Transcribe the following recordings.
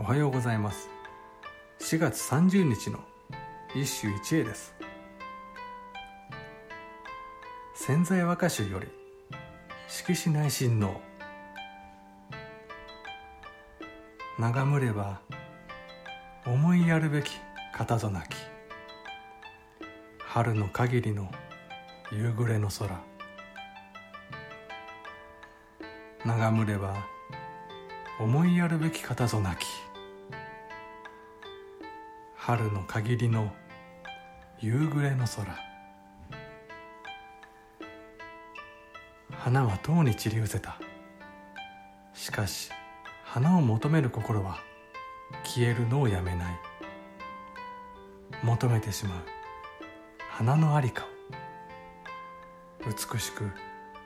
おはようございます。4月30日の一首一会です。潜在和歌集より色紙内親王眺むれば思いやるべき片ぞなき春の限りの夕暮れの空。眺むれば思いやるべき片ぞなき。春の限りの夕暮れの空。花はとうに散り失せた。しかし花を求める心は消えるのをやめない。求めてしまう。花の在りかを。美しく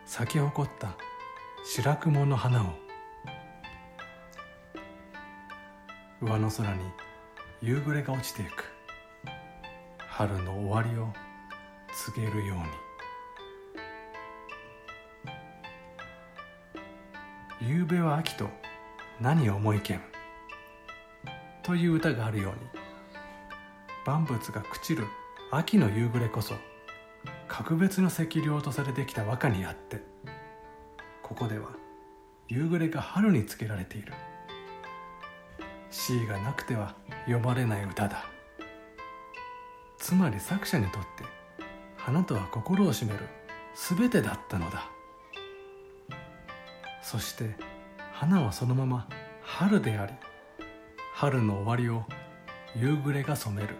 咲き誇った。白雲の花を。上の空に夕暮れが落ちていく。春の終わりを告げるように。夕べは秋と何思いけん？という歌があるように。万物が朽ちる秋の夕暮れこそ格別の赤涼とされてきた和歌にあってここでは夕暮れが春につけられている。C がなくては読まれない歌だ。つまり作者にとって花とは心を占める全てだったのだ。そして花はそのまま春であり春の終わりを夕暮れが染める。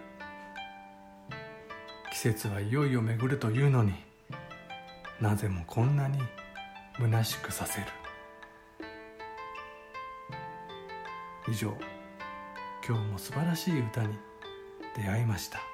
季節はいよいよ巡るというのになぜもこんなに虚しくさせる。以上。今日も素晴らしい歌に出会いました。